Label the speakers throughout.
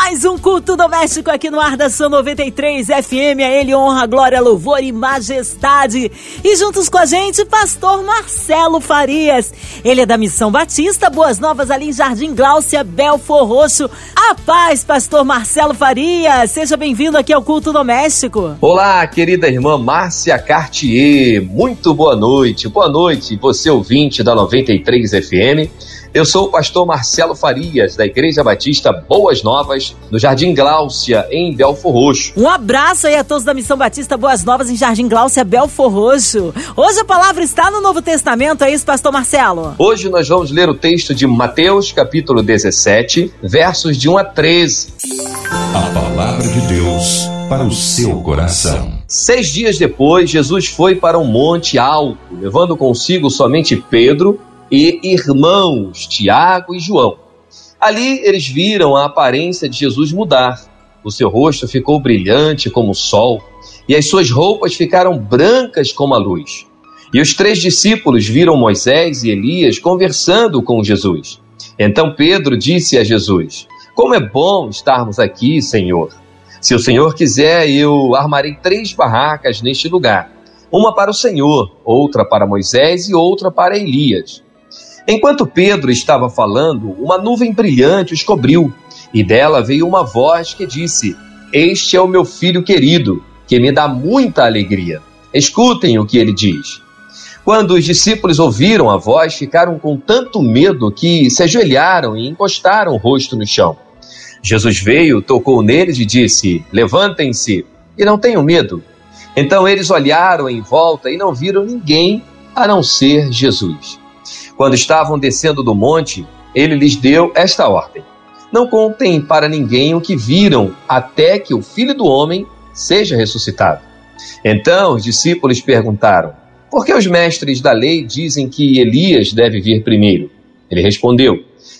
Speaker 1: Mais um culto doméstico aqui no ar da São 93 FM. A ele honra, glória, louvor e majestade. E juntos com a gente, pastor Marcelo Farias. Ele é da Missão Batista, Boas Novas ali em Jardim Gláucia, Belfor Roxo. A paz, pastor Marcelo Farias. Seja bem-vindo aqui ao culto doméstico.
Speaker 2: Olá, querida irmã Márcia Cartier. Muito boa noite. Boa noite, você ouvinte da 93 FM. Eu sou o pastor Marcelo Farias, da Igreja Batista Boas Novas, no Jardim Gláucia, em Belfor Roxo.
Speaker 1: Um abraço aí a todos da Missão Batista Boas Novas, em Jardim Gláucia, Belfor Roxo. Hoje a palavra está no Novo Testamento, é isso, pastor Marcelo?
Speaker 2: Hoje nós vamos ler o texto de Mateus, capítulo 17, versos de 1 a 13.
Speaker 3: A palavra de Deus para o seu coração.
Speaker 2: Seis dias depois, Jesus foi para um monte alto, levando consigo somente Pedro e irmãos Tiago e João. Ali eles viram a aparência de Jesus mudar. O seu rosto ficou brilhante como o sol e as suas roupas ficaram brancas como a luz. E os três discípulos viram Moisés e Elias conversando com Jesus. Então Pedro disse a Jesus: Como é bom estarmos aqui, Senhor. Se o Senhor quiser, eu armarei três barracas neste lugar: uma para o Senhor, outra para Moisés e outra para Elias. Enquanto Pedro estava falando, uma nuvem brilhante os cobriu, e dela veio uma voz que disse: Este é o meu filho querido, que me dá muita alegria. Escutem o que ele diz. Quando os discípulos ouviram a voz, ficaram com tanto medo que se ajoelharam e encostaram o rosto no chão. Jesus veio, tocou neles e disse: Levantem-se e não tenham medo. Então eles olharam em volta e não viram ninguém a não ser Jesus. Quando estavam descendo do monte, ele lhes deu esta ordem: Não contem para ninguém o que viram, até que o filho do homem seja ressuscitado. Então os discípulos perguntaram: Por que os mestres da lei dizem que Elias deve vir primeiro? Ele respondeu: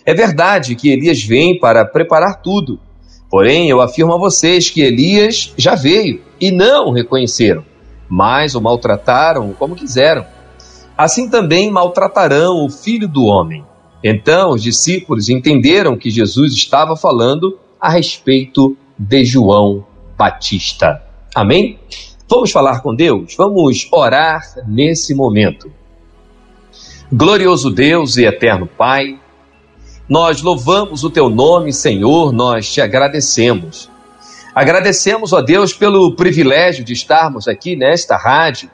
Speaker 2: É verdade que Elias vem para preparar tudo. Porém, eu afirmo a vocês que Elias já veio e não o reconheceram, mas o maltrataram como quiseram assim também maltratarão o filho do homem. Então os discípulos entenderam que Jesus estava falando a respeito de João Batista. Amém? Vamos falar com Deus? Vamos orar nesse momento. Glorioso Deus e eterno Pai, nós louvamos o teu nome, Senhor, nós te agradecemos. Agradecemos, ó Deus, pelo privilégio de estarmos aqui nesta rádio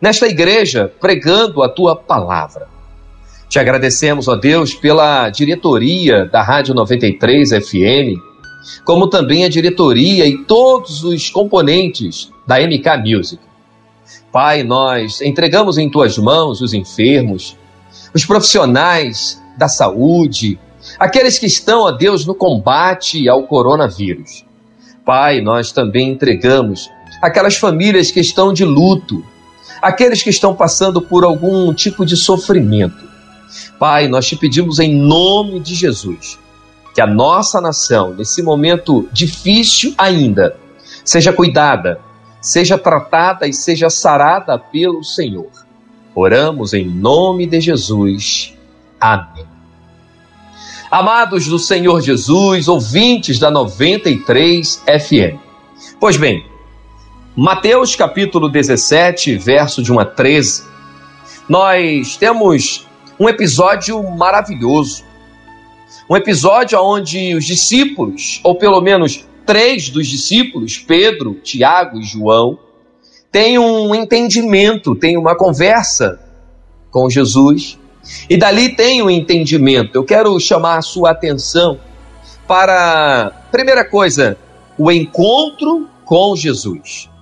Speaker 2: nesta igreja pregando a tua palavra. Te agradecemos, ó Deus, pela diretoria da Rádio 93 FM, como também a diretoria e todos os componentes da MK Music. Pai, nós entregamos em tuas mãos os enfermos, os profissionais da saúde, aqueles que estão, ó Deus, no combate ao coronavírus. Pai, nós também entregamos aquelas famílias que estão de luto, aqueles que estão passando por algum tipo de sofrimento. Pai, nós te pedimos em nome de Jesus que a nossa nação, nesse momento difícil ainda, seja cuidada, seja tratada e seja sarada pelo Senhor. Oramos em nome de Jesus. Amém. Amados do Senhor Jesus, ouvintes da 93 FM. Pois bem, Mateus capítulo 17, verso de 1 a 13, nós temos um episódio maravilhoso. Um episódio onde os discípulos, ou pelo menos três dos discípulos, Pedro, Tiago e João, têm um entendimento, têm uma conversa com Jesus, e dali tem um entendimento. Eu quero chamar a sua atenção para, primeira coisa, o encontro com Jesus.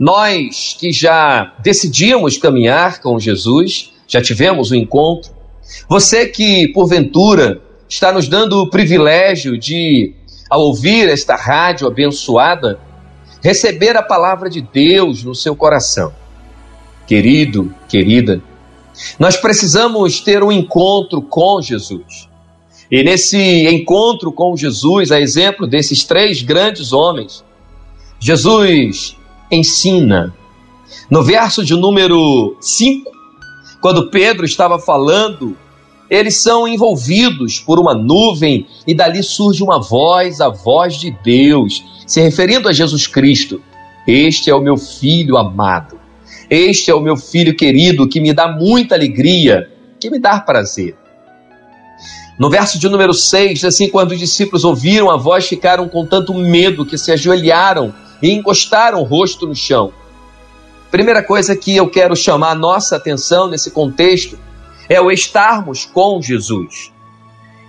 Speaker 2: Nós que já decidimos caminhar com Jesus, já tivemos o um encontro. Você que, porventura, está nos dando o privilégio de, ao ouvir esta rádio abençoada, receber a palavra de Deus no seu coração. Querido, querida, nós precisamos ter um encontro com Jesus. E nesse encontro com Jesus, a exemplo desses três grandes homens, Jesus ensina. No verso de número 5, quando Pedro estava falando, eles são envolvidos por uma nuvem e dali surge uma voz, a voz de Deus, se referindo a Jesus Cristo. Este é o meu filho amado. Este é o meu filho querido que me dá muita alegria, que me dá prazer. No verso de número 6, assim, quando os discípulos ouviram a voz, ficaram com tanto medo que se ajoelharam e encostaram o rosto no chão. Primeira coisa que eu quero chamar nossa atenção nesse contexto é o estarmos com Jesus.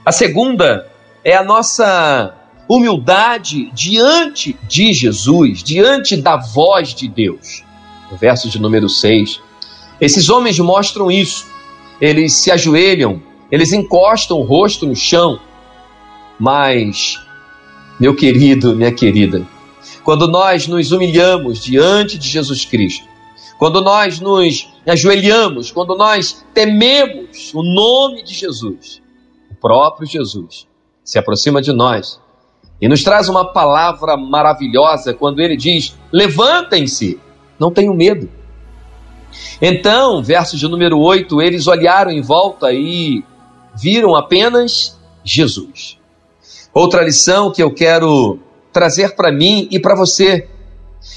Speaker 2: A segunda é a nossa humildade diante de Jesus, diante da voz de Deus. No verso de número 6, esses homens mostram isso. Eles se ajoelham eles encostam o rosto no chão, mas, meu querido, minha querida, quando nós nos humilhamos diante de Jesus Cristo, quando nós nos ajoelhamos, quando nós tememos o nome de Jesus, o próprio Jesus se aproxima de nós e nos traz uma palavra maravilhosa quando ele diz: Levantem-se, não tenham medo. Então, verso de número 8, eles olharam em volta e viram apenas Jesus. Outra lição que eu quero trazer para mim e para você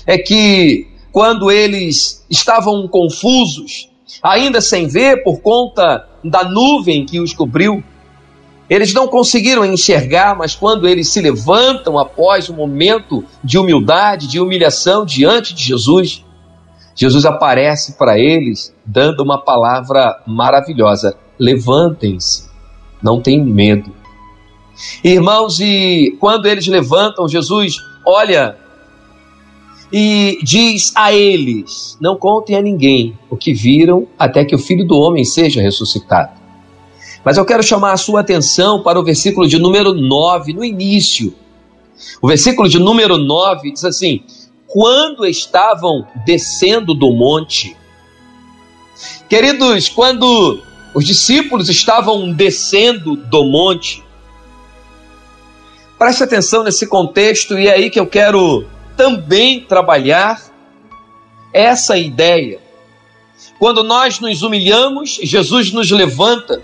Speaker 2: é que quando eles estavam confusos, ainda sem ver por conta da nuvem que os cobriu, eles não conseguiram enxergar, mas quando eles se levantam após um momento de humildade, de humilhação diante de Jesus, Jesus aparece para eles dando uma palavra maravilhosa: levantem-se, não tenham medo. Irmãos, e quando eles levantam, Jesus olha e diz a eles: Não contem a ninguém o que viram até que o filho do homem seja ressuscitado. Mas eu quero chamar a sua atenção para o versículo de número 9, no início. O versículo de número 9 diz assim: Quando estavam descendo do monte. Queridos, quando os discípulos estavam descendo do monte. Preste atenção nesse contexto e é aí que eu quero também trabalhar essa ideia. Quando nós nos humilhamos, Jesus nos levanta.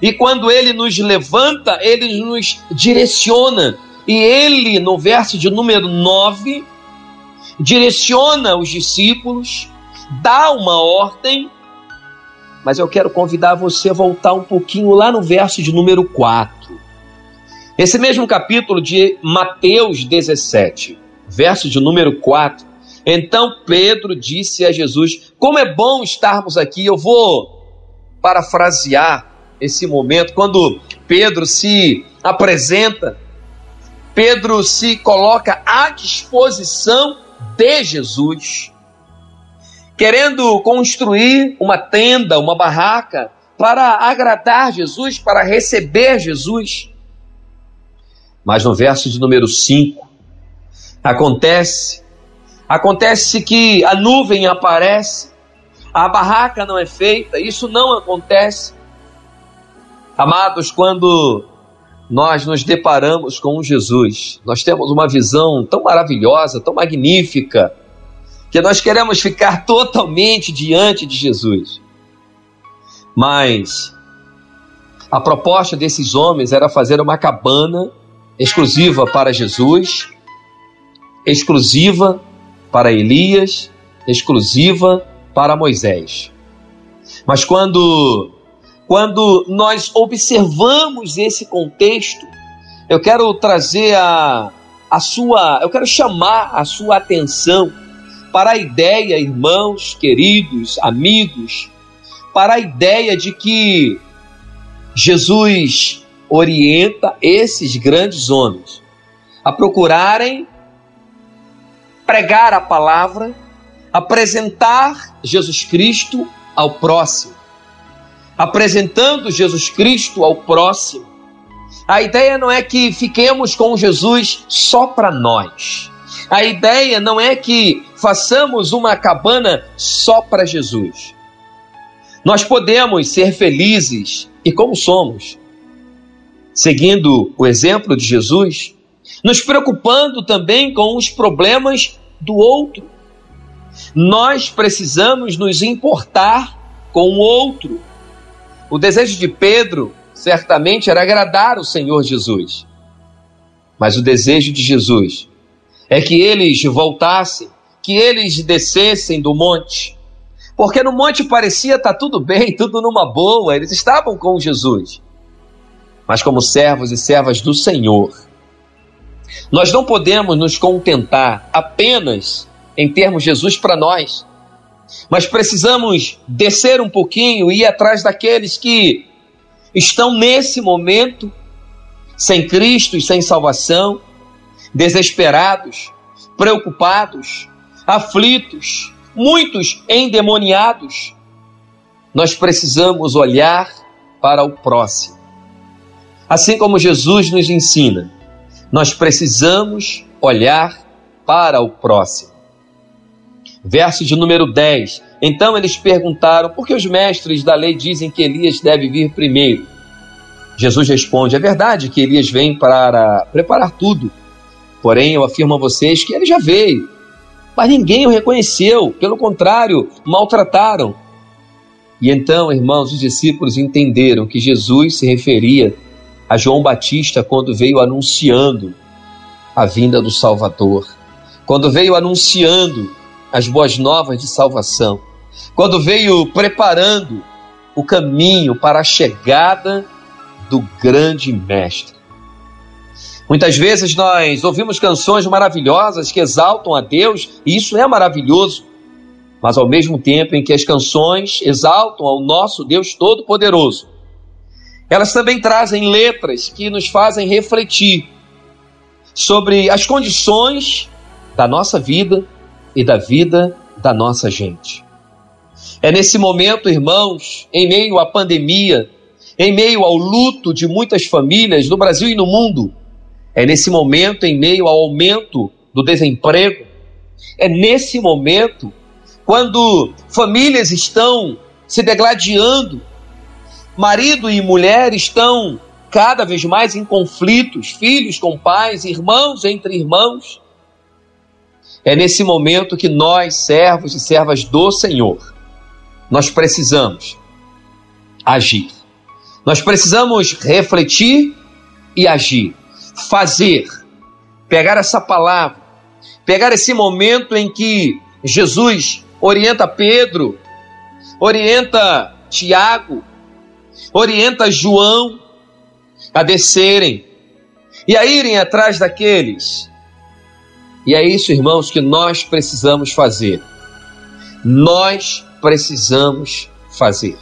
Speaker 2: E quando ele nos levanta, ele nos direciona. E ele, no verso de número 9, direciona os discípulos, dá uma ordem mas eu quero convidar você a voltar um pouquinho lá no verso de número 4. Esse mesmo capítulo de Mateus 17, verso de número 4. Então Pedro disse a Jesus: Como é bom estarmos aqui. Eu vou parafrasear esse momento, quando Pedro se apresenta, Pedro se coloca à disposição de Jesus querendo construir uma tenda, uma barraca, para agradar Jesus, para receber Jesus. Mas no verso de número 5, acontece, acontece que a nuvem aparece, a barraca não é feita, isso não acontece. Amados, quando nós nos deparamos com Jesus, nós temos uma visão tão maravilhosa, tão magnífica, que nós queremos ficar totalmente diante de Jesus. Mas a proposta desses homens era fazer uma cabana exclusiva para Jesus, exclusiva para Elias, exclusiva para Moisés. Mas quando quando nós observamos esse contexto, eu quero trazer a, a sua, eu quero chamar a sua atenção para a ideia, irmãos, queridos, amigos, para a ideia de que Jesus orienta esses grandes homens a procurarem pregar a palavra, apresentar Jesus Cristo ao próximo. Apresentando Jesus Cristo ao próximo. A ideia não é que fiquemos com Jesus só para nós. A ideia não é que façamos uma cabana só para Jesus. Nós podemos ser felizes, e como somos, seguindo o exemplo de Jesus, nos preocupando também com os problemas do outro. Nós precisamos nos importar com o outro. O desejo de Pedro certamente era agradar o Senhor Jesus. Mas o desejo de Jesus é que eles voltassem, que eles descessem do monte. Porque no monte parecia estar tá tudo bem, tudo numa boa, eles estavam com Jesus. Mas como servos e servas do Senhor, nós não podemos nos contentar apenas em termos Jesus para nós, mas precisamos descer um pouquinho e ir atrás daqueles que estão nesse momento sem Cristo e sem salvação, desesperados, preocupados, aflitos, muitos endemoniados. Nós precisamos olhar para o próximo. Assim como Jesus nos ensina, nós precisamos olhar para o próximo. Verso de número 10. Então eles perguntaram: por que os mestres da lei dizem que Elias deve vir primeiro? Jesus responde: É verdade que Elias vem para preparar tudo. Porém, eu afirmo a vocês que ele já veio. Mas ninguém o reconheceu, pelo contrário, maltrataram. E então, irmãos, os discípulos entenderam que Jesus se referia a João Batista quando veio anunciando a vinda do Salvador, quando veio anunciando as boas novas de salvação, quando veio preparando o caminho para a chegada do grande mestre. Muitas vezes nós ouvimos canções maravilhosas que exaltam a Deus, e isso é maravilhoso, mas ao mesmo tempo em que as canções exaltam ao nosso Deus Todo-Poderoso, elas também trazem letras que nos fazem refletir sobre as condições da nossa vida e da vida da nossa gente. É nesse momento, irmãos, em meio à pandemia, em meio ao luto de muitas famílias no Brasil e no mundo. É nesse momento, em meio ao aumento do desemprego, é nesse momento, quando famílias estão se degladiando, marido e mulher estão cada vez mais em conflitos, filhos com pais, irmãos entre irmãos. É nesse momento que nós, servos e servas do Senhor, nós precisamos agir. Nós precisamos refletir e agir, fazer, pegar essa palavra, pegar esse momento em que Jesus orienta Pedro, orienta Tiago, orienta João a descerem e a irem atrás daqueles. E é isso, irmãos, que nós precisamos fazer. Nós precisamos fazer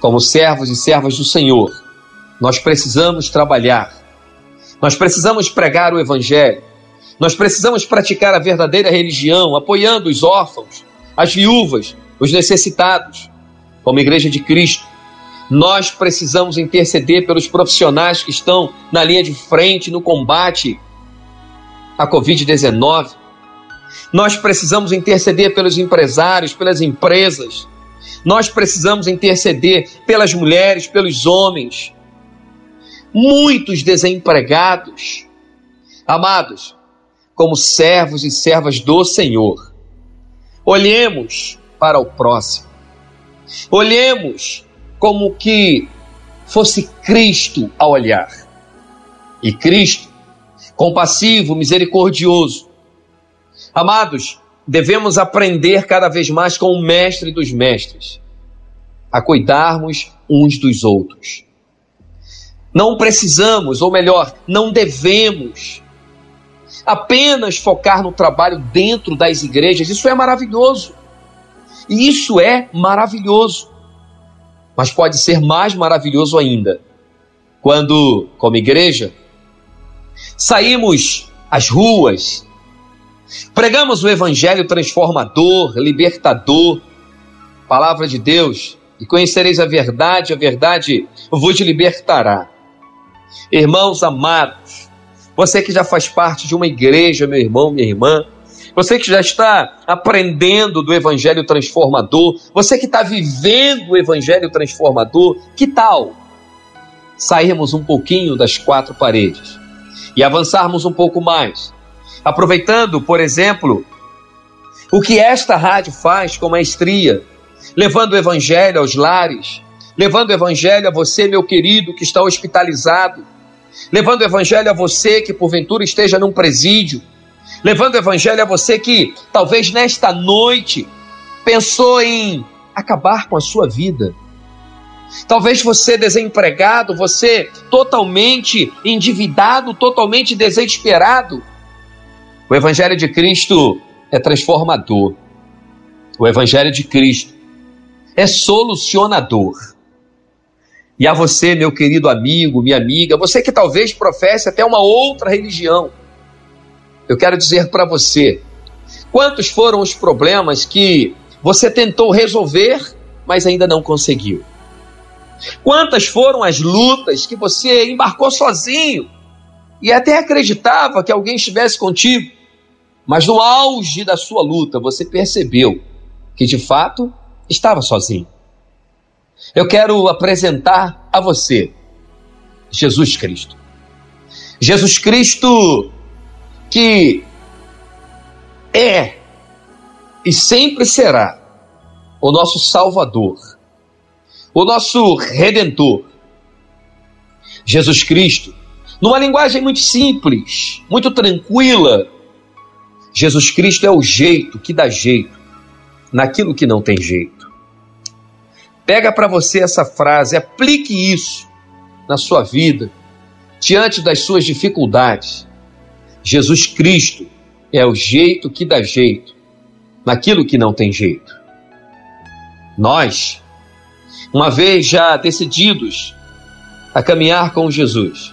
Speaker 2: como servos e servas do Senhor, nós precisamos trabalhar, nós precisamos pregar o Evangelho, nós precisamos praticar a verdadeira religião, apoiando os órfãos, as viúvas, os necessitados, como Igreja de Cristo. Nós precisamos interceder pelos profissionais que estão na linha de frente no combate à Covid-19. Nós precisamos interceder pelos empresários, pelas empresas, nós precisamos interceder pelas mulheres, pelos homens. Muitos desempregados. Amados, como servos e servas do Senhor, olhemos para o próximo. Olhemos como que fosse Cristo a olhar. E Cristo, compassivo, misericordioso. Amados, devemos aprender cada vez mais com o Mestre dos Mestres, a cuidarmos uns dos outros. Não precisamos, ou melhor, não devemos apenas focar no trabalho dentro das igrejas. Isso é maravilhoso. E isso é maravilhoso. Mas pode ser mais maravilhoso ainda quando, como igreja, saímos às ruas, Pregamos o evangelho transformador, libertador, palavra de Deus, e conhecereis a verdade, a verdade vos libertará. Irmãos amados, você que já faz parte de uma igreja, meu irmão, minha irmã, você que já está aprendendo do Evangelho transformador, você que está vivendo o Evangelho transformador, que tal sairmos um pouquinho das quatro paredes e avançarmos um pouco mais, aproveitando, por exemplo, o que esta rádio faz com maestria, levando o evangelho aos lares, levando o evangelho a você, meu querido, que está hospitalizado, levando o evangelho a você que porventura esteja num presídio, levando o evangelho a você que talvez nesta noite pensou em acabar com a sua vida. Talvez você desempregado, você totalmente endividado, totalmente desesperado. O Evangelho de Cristo é transformador. O Evangelho de Cristo é solucionador. E a você, meu querido amigo, minha amiga, você que talvez professe até uma outra religião, eu quero dizer para você: quantos foram os problemas que você tentou resolver, mas ainda não conseguiu? Quantas foram as lutas que você embarcou sozinho e até acreditava que alguém estivesse contigo, mas no auge da sua luta você percebeu que de fato estava sozinho. Eu quero apresentar a você Jesus Cristo. Jesus Cristo que é e sempre será o nosso Salvador, o nosso Redentor. Jesus Cristo, numa linguagem muito simples, muito tranquila, Jesus Cristo é o jeito que dá jeito naquilo que não tem jeito. Pega para você essa frase, aplique isso na sua vida, diante das suas dificuldades. Jesus Cristo é o jeito que dá jeito naquilo que não tem jeito. Nós, uma vez já decididos a caminhar com Jesus,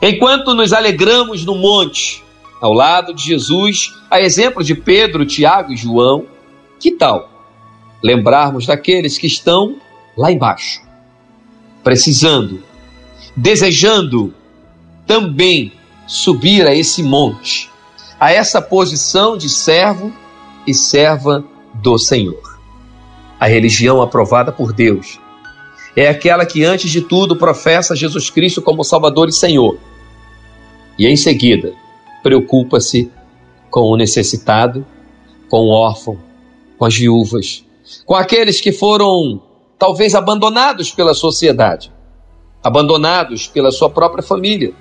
Speaker 2: enquanto nos alegramos no monte, ao lado de Jesus, a exemplo de Pedro, Tiago e João, que tal lembrarmos daqueles que estão lá embaixo, precisando, desejando também subir a esse monte, a essa posição de servo e serva do Senhor. A religião aprovada por Deus é aquela que, antes de tudo, professa Jesus Cristo como Salvador e Senhor, e em seguida preocupa-se com o necessitado, com o órfão, com as viúvas, com aqueles que foram talvez abandonados pela sociedade, abandonados pela sua própria família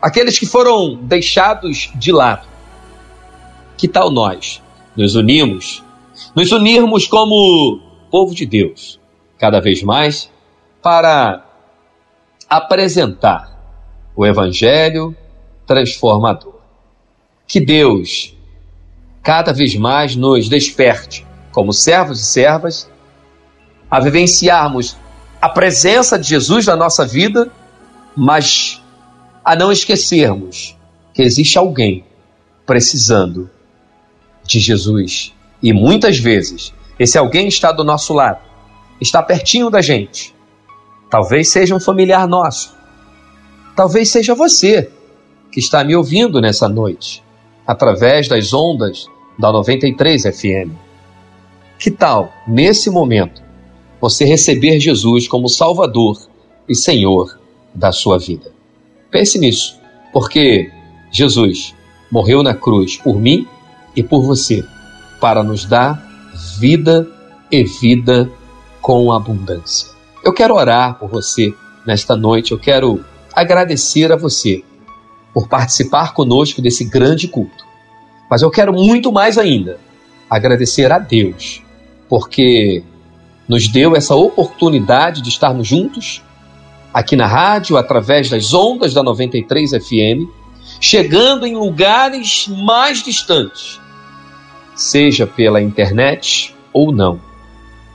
Speaker 2: aqueles que foram deixados de lado. Que tal nós nos unimos, nos unirmos como povo de Deus, cada vez mais, para apresentar o Evangelho transformador. Que Deus cada vez mais nos desperte, como servos e servas, a vivenciarmos a presença de Jesus na nossa vida, mas a não esquecermos que existe alguém precisando de Jesus. E muitas vezes esse alguém está do nosso lado, está pertinho da gente. Talvez seja um familiar nosso. Talvez seja você que está me ouvindo nessa noite, através das ondas da 93 FM. Que tal, nesse momento, você receber Jesus como Salvador e Senhor da sua vida? Pense nisso, porque Jesus morreu na cruz por mim e por você, para nos dar vida e vida com abundância. Eu quero orar por você nesta noite, eu quero agradecer a você por participar conosco desse grande culto. Mas eu quero muito mais ainda agradecer a Deus, porque nos deu essa oportunidade de estarmos juntos aqui na rádio, através das ondas da 93 FM, chegando em lugares mais distantes, seja pela internet ou não.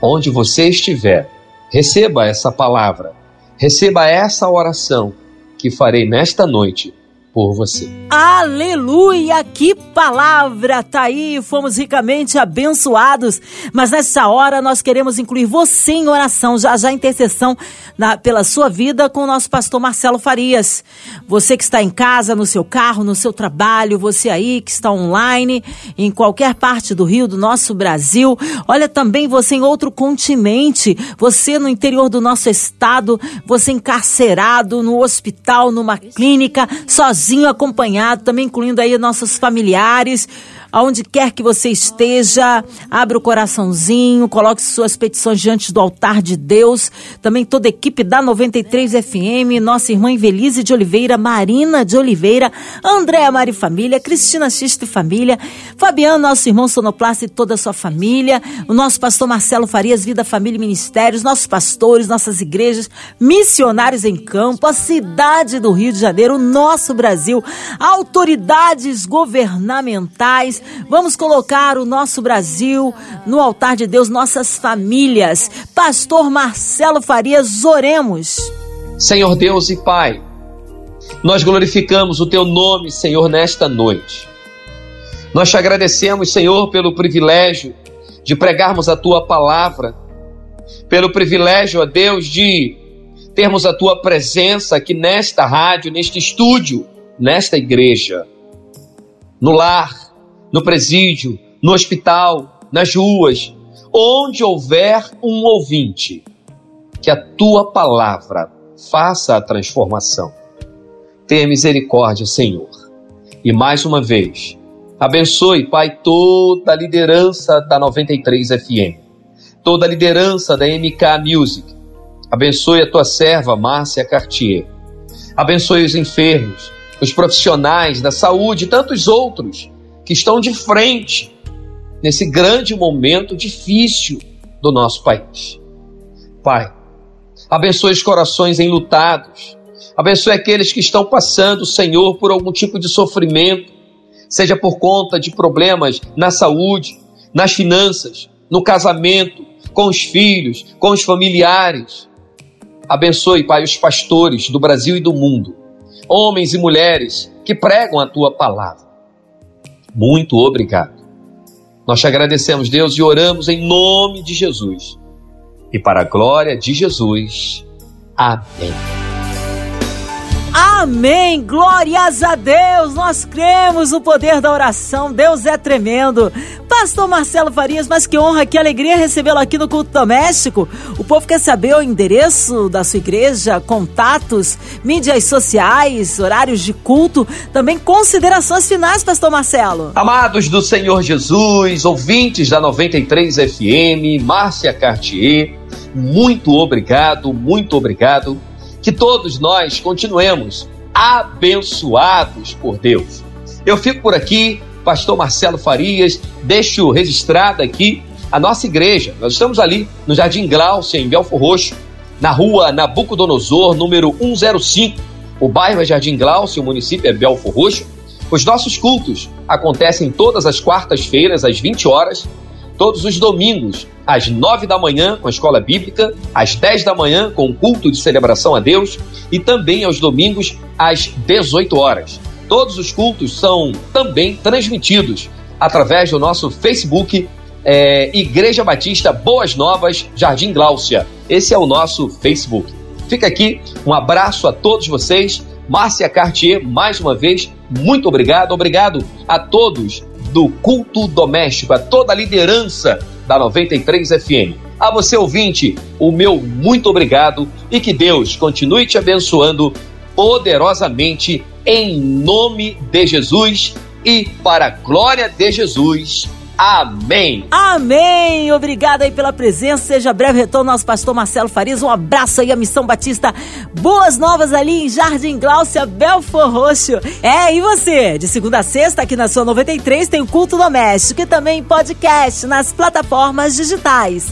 Speaker 2: Onde você estiver, receba essa palavra, receba essa oração que farei nesta noite por você.
Speaker 1: Aleluia! Que palavra! Tá aí, fomos ricamente abençoados. Mas nessa hora nós queremos incluir você em oração, já já intercessão na, pela sua vida com o nosso pastor Marcelo Farias. Você que está em casa, no seu carro, no seu trabalho, você aí que está online, em qualquer parte do Rio, do nosso Brasil. Olha também você em outro continente, você no interior do nosso estado, você encarcerado no hospital, numa clínica, sozinho sozinho, acompanhado, também incluindo aí nossos familiares, aonde quer que você esteja, abra o coraçãozinho, coloque suas petições diante do altar de Deus. Também toda a equipe da 93 FM, nossa irmã Invelise de Oliveira, Marina de Oliveira, Andréa Mari Família, Cristina Xista e Família, Fabiano, nosso irmão Sonoplasta e toda a sua família, o nosso pastor Marcelo Farias, Vida, Família e Ministérios, nossos pastores, nossas igrejas, missionários em campo, a cidade do Rio de Janeiro, o nosso Brasil, autoridades governamentais, Vamos colocar o nosso Brasil no altar de Deus, nossas famílias. Pastor Marcelo Farias, oremos.
Speaker 2: Senhor Deus e Pai, nós glorificamos o Teu nome, Senhor, nesta noite. Nós te agradecemos, Senhor, pelo privilégio de pregarmos a Tua palavra, pelo privilégio, ó Deus, de termos a Tua presença aqui nesta rádio, neste estúdio, nesta igreja, no lar, no presídio, no hospital, nas ruas, onde houver um ouvinte, que a tua palavra faça a transformação. Tenha misericórdia, Senhor. E mais uma vez, abençoe, Pai, toda a liderança da 93 FM, toda a liderança da MK Music. Abençoe a tua serva, Márcia Cartier. Abençoe os enfermos, os profissionais da saúde e tantos outros que estão de frente nesse grande momento difícil do nosso país. Pai, abençoe os corações enlutados, abençoe aqueles que estão passando, Senhor, por algum tipo de sofrimento, seja por conta de problemas na saúde, nas finanças, no casamento, com os filhos, com os familiares. Abençoe, Pai, os pastores do Brasil e do mundo, homens e mulheres que pregam a tua palavra. Muito obrigado. Nós te agradecemos, Deus, e oramos em nome de Jesus. E para a glória de Jesus. Amém.
Speaker 1: Amém. Glórias a Deus. Nós cremos no poder da oração. Deus é tremendo. Pastor Marcelo Farias, mas que honra, que alegria recebê-lo aqui no culto doméstico. O povo quer saber o endereço da sua igreja, contatos, mídias sociais, horários de culto, também considerações finais, Pastor Marcelo.
Speaker 2: Amados do Senhor Jesus, ouvintes da 93 FM, Márcia Cartier, muito obrigado, muito obrigado que todos nós continuemos abençoados por Deus. Eu fico por aqui, Pastor Marcelo Farias, deixo registrada aqui a nossa igreja. Nós estamos ali no Jardim Glaucia, em Belfor Roxo, na rua Nabucodonosor, número 105. O bairro é Jardim Glaucia, o município é Belfor Roxo. Os nossos cultos acontecem todas as quartas-feiras, às 20 horas, todos os domingos, às 9 da manhã, com a escola bíblica, às 10 da manhã, com o culto de celebração a Deus, e também aos domingos, às 18 horas. Todos os cultos são também transmitidos através do nosso Facebook, é, Igreja Batista Boas Novas, Jardim Gláucia. Esse é o nosso Facebook. Fica aqui um abraço a todos vocês. Márcia Cartier, mais uma vez, muito obrigado. Obrigado a todos do culto doméstico, a toda a liderança da 93 FM. A você, ouvinte, o meu muito obrigado e que Deus continue te abençoando poderosamente em nome de Jesus e para a glória de Jesus. Amém.
Speaker 1: Amém. Obrigada aí pela presença. Seja breve retorno nosso pastor Marcelo Farias. Um abraço aí à Missão Batista. Boas novas ali em Jardim Gláucia, Belfor Roxo. É, e você? De segunda a sexta, aqui na sua 93, tem o Culto Doméstico e também podcast nas plataformas digitais.